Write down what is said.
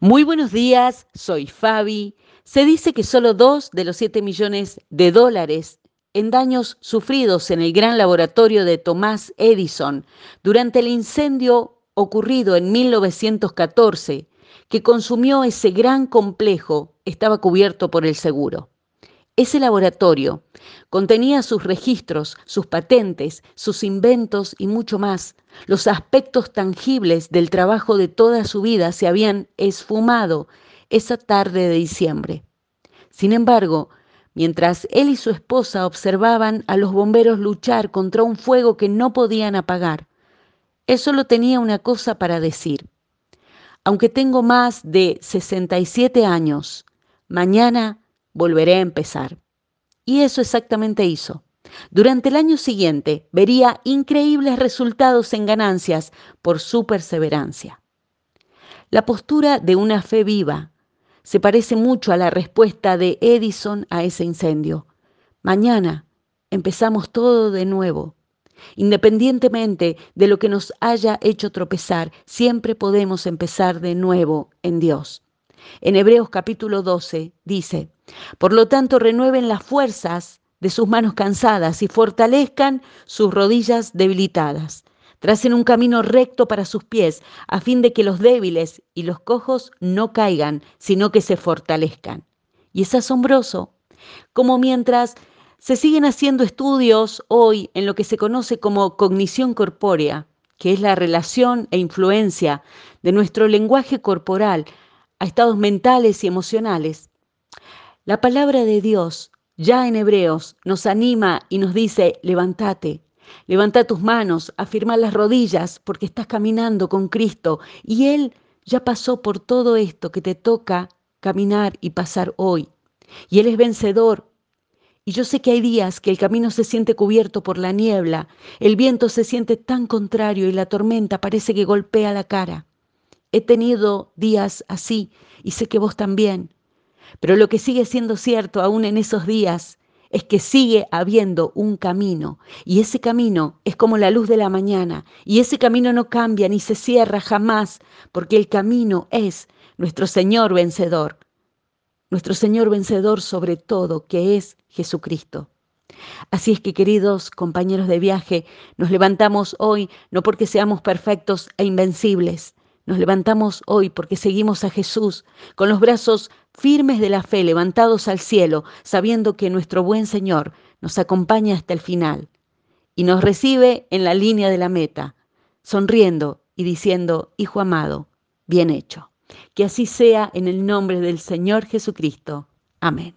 Muy buenos días, soy Fabi. Se dice que solo dos de los 7 millones de dólares en daños sufridos en el gran laboratorio de Thomas Edison durante el incendio ocurrido en 1914 que consumió ese gran complejo estaba cubierto por el seguro. Ese laboratorio contenía sus registros, sus patentes, sus inventos y mucho más. Los aspectos tangibles del trabajo de toda su vida se habían esfumado esa tarde de diciembre. Sin embargo, mientras él y su esposa observaban a los bomberos luchar contra un fuego que no podían apagar, él solo tenía una cosa para decir. Aunque tengo más de 67 años, mañana volveré a empezar. Y eso exactamente hizo. Durante el año siguiente vería increíbles resultados en ganancias por su perseverancia. La postura de una fe viva se parece mucho a la respuesta de Edison a ese incendio. Mañana empezamos todo de nuevo. Independientemente de lo que nos haya hecho tropezar, siempre podemos empezar de nuevo en Dios. En Hebreos capítulo 12 dice, por lo tanto renueven las fuerzas de sus manos cansadas y fortalezcan sus rodillas debilitadas. Tracen un camino recto para sus pies, a fin de que los débiles y los cojos no caigan, sino que se fortalezcan. Y es asombroso como mientras se siguen haciendo estudios hoy en lo que se conoce como cognición corpórea, que es la relación e influencia de nuestro lenguaje corporal a estados mentales y emocionales, la palabra de Dios ya en Hebreos nos anima y nos dice, levántate, levanta tus manos, afirma las rodillas, porque estás caminando con Cristo y Él ya pasó por todo esto que te toca caminar y pasar hoy. Y Él es vencedor. Y yo sé que hay días que el camino se siente cubierto por la niebla, el viento se siente tan contrario y la tormenta parece que golpea la cara. He tenido días así y sé que vos también. Pero lo que sigue siendo cierto aún en esos días es que sigue habiendo un camino y ese camino es como la luz de la mañana y ese camino no cambia ni se cierra jamás porque el camino es nuestro Señor vencedor, nuestro Señor vencedor sobre todo que es Jesucristo. Así es que queridos compañeros de viaje, nos levantamos hoy no porque seamos perfectos e invencibles, nos levantamos hoy porque seguimos a Jesús con los brazos firmes de la fe levantados al cielo, sabiendo que nuestro buen Señor nos acompaña hasta el final y nos recibe en la línea de la meta, sonriendo y diciendo, Hijo amado, bien hecho. Que así sea en el nombre del Señor Jesucristo. Amén.